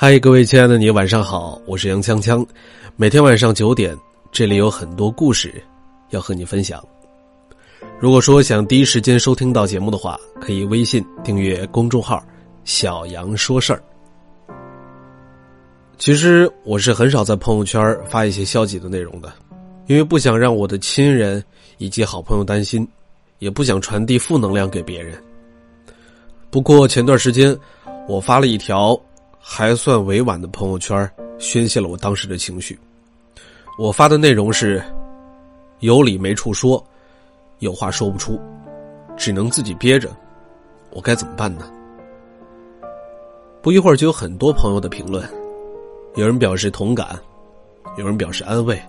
嗨，各位亲爱的你，晚上好，我是杨锵锵。每天晚上九点，这里有很多故事要和你分享。如果说想第一时间收听到节目的话，可以微信订阅公众号“小杨说事儿”。其实我是很少在朋友圈发一些消极的内容的，因为不想让我的亲人以及好朋友担心，也不想传递负能量给别人。不过前段时间，我发了一条。还算委婉的朋友圈，宣泄了我当时的情绪。我发的内容是：有理没处说，有话说不出，只能自己憋着。我该怎么办呢？不一会儿就有很多朋友的评论，有人表示同感，有人表示安慰，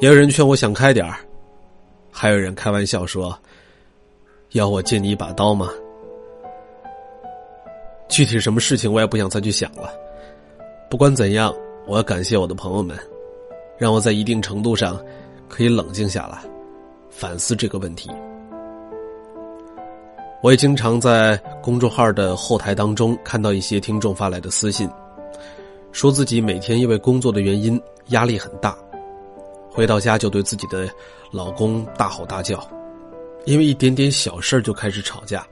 也有人劝我想开点儿，还有人开玩笑说：“要我借你一把刀吗？”具体什么事情我也不想再去想了。不管怎样，我要感谢我的朋友们，让我在一定程度上可以冷静下来，反思这个问题。我也经常在公众号的后台当中看到一些听众发来的私信，说自己每天因为工作的原因压力很大，回到家就对自己的老公大吼大叫，因为一点点小事就开始吵架。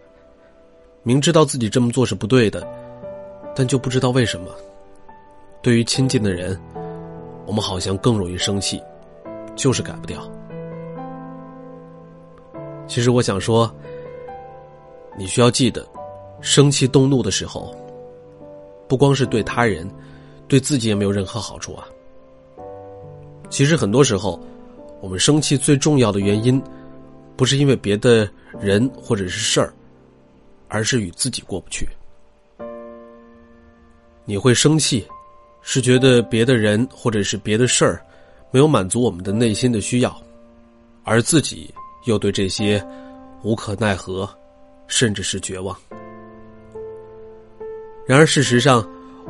明知道自己这么做是不对的，但就不知道为什么，对于亲近的人，我们好像更容易生气，就是改不掉。其实我想说，你需要记得，生气动怒的时候，不光是对他人，对自己也没有任何好处啊。其实很多时候，我们生气最重要的原因，不是因为别的人或者是事儿。而是与自己过不去，你会生气，是觉得别的人或者是别的事儿没有满足我们的内心的需要，而自己又对这些无可奈何，甚至是绝望。然而事实上，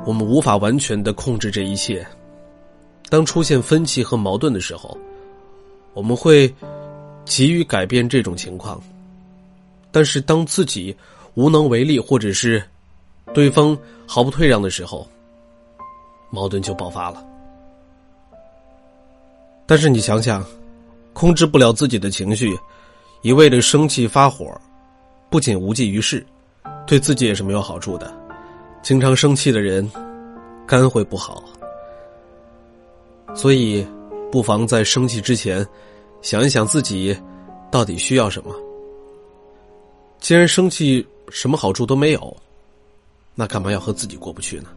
我们无法完全的控制这一切。当出现分歧和矛盾的时候，我们会急于改变这种情况，但是当自己。无能为力，或者是对方毫不退让的时候，矛盾就爆发了。但是你想想，控制不了自己的情绪，一味的生气发火，不仅无济于事，对自己也是没有好处的。经常生气的人，肝会不好。所以，不妨在生气之前，想一想自己到底需要什么。既然生气，什么好处都没有，那干嘛要和自己过不去呢？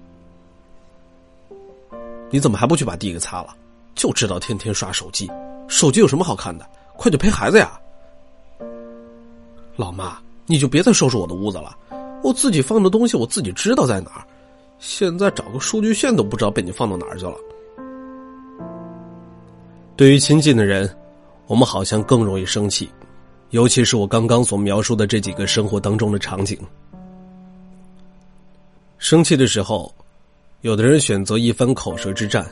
你怎么还不去把地给擦了？就知道天天刷手机，手机有什么好看的？快去陪孩子呀！老妈，你就别再收拾我的屋子了，我自己放的东西我自己知道在哪儿，现在找个数据线都不知道被你放到哪儿去了。对于亲近的人，我们好像更容易生气。尤其是我刚刚所描述的这几个生活当中的场景，生气的时候，有的人选择一番口舌之战，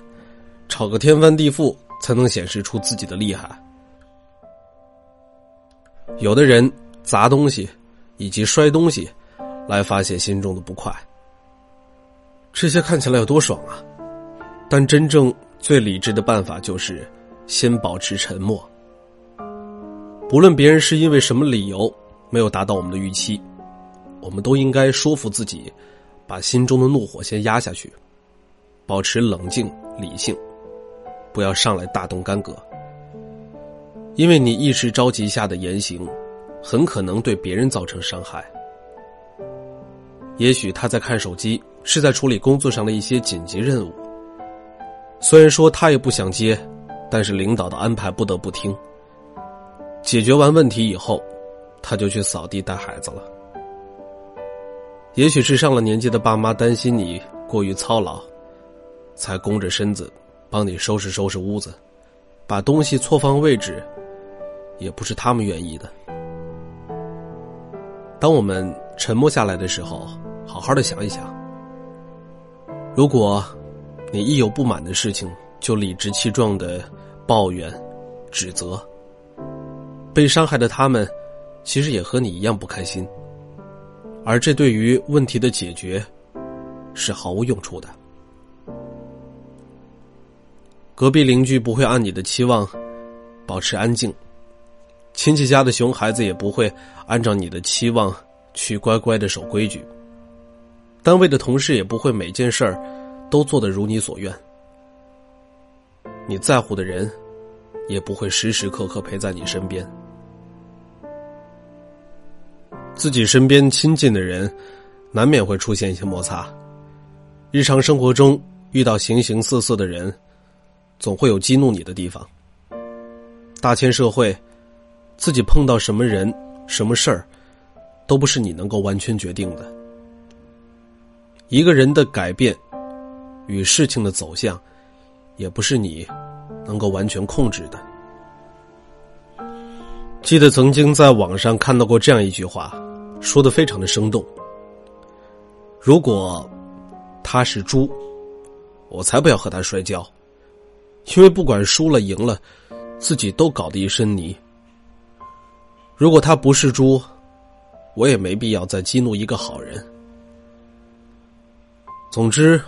吵个天翻地覆，才能显示出自己的厉害；有的人砸东西以及摔东西，来发泄心中的不快。这些看起来有多爽啊！但真正最理智的办法就是先保持沉默。无论别人是因为什么理由没有达到我们的预期，我们都应该说服自己，把心中的怒火先压下去，保持冷静理性，不要上来大动干戈。因为你一时着急下的言行，很可能对别人造成伤害。也许他在看手机，是在处理工作上的一些紧急任务。虽然说他也不想接，但是领导的安排不得不听。解决完问题以后，他就去扫地带孩子了。也许是上了年纪的爸妈担心你过于操劳，才弓着身子帮你收拾收拾屋子，把东西错放位置，也不是他们愿意的。当我们沉默下来的时候，好好的想一想：如果你一有不满的事情就理直气壮的抱怨、指责。被伤害的他们，其实也和你一样不开心，而这对于问题的解决是毫无用处的。隔壁邻居不会按你的期望保持安静，亲戚家的熊孩子也不会按照你的期望去乖乖的守规矩，单位的同事也不会每件事儿都做得如你所愿，你在乎的人也不会时时刻刻陪在你身边。自己身边亲近的人，难免会出现一些摩擦。日常生活中遇到形形色色的人，总会有激怒你的地方。大千社会，自己碰到什么人、什么事儿，都不是你能够完全决定的。一个人的改变与事情的走向，也不是你能够完全控制的。记得曾经在网上看到过这样一句话。说的非常的生动。如果他是猪，我才不要和他摔跤，因为不管输了赢了，自己都搞得一身泥。如果他不是猪，我也没必要再激怒一个好人。总之，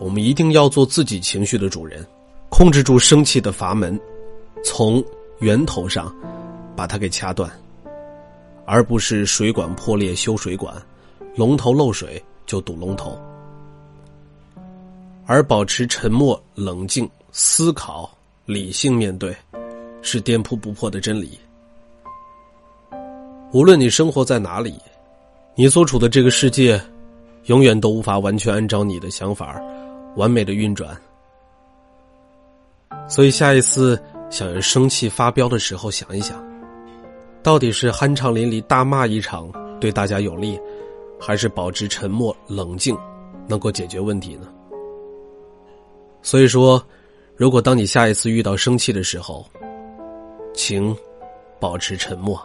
我们一定要做自己情绪的主人，控制住生气的阀门，从源头上把它给掐断。而不是水管破裂修水管，龙头漏水就堵龙头，而保持沉默、冷静、思考、理性面对，是颠扑不破的真理。无论你生活在哪里，你所处的这个世界，永远都无法完全按照你的想法完美的运转。所以，下一次想要生气发飙的时候，想一想。到底是酣畅淋漓大骂一场对大家有利，还是保持沉默冷静能够解决问题呢？所以说，如果当你下一次遇到生气的时候，请保持沉默。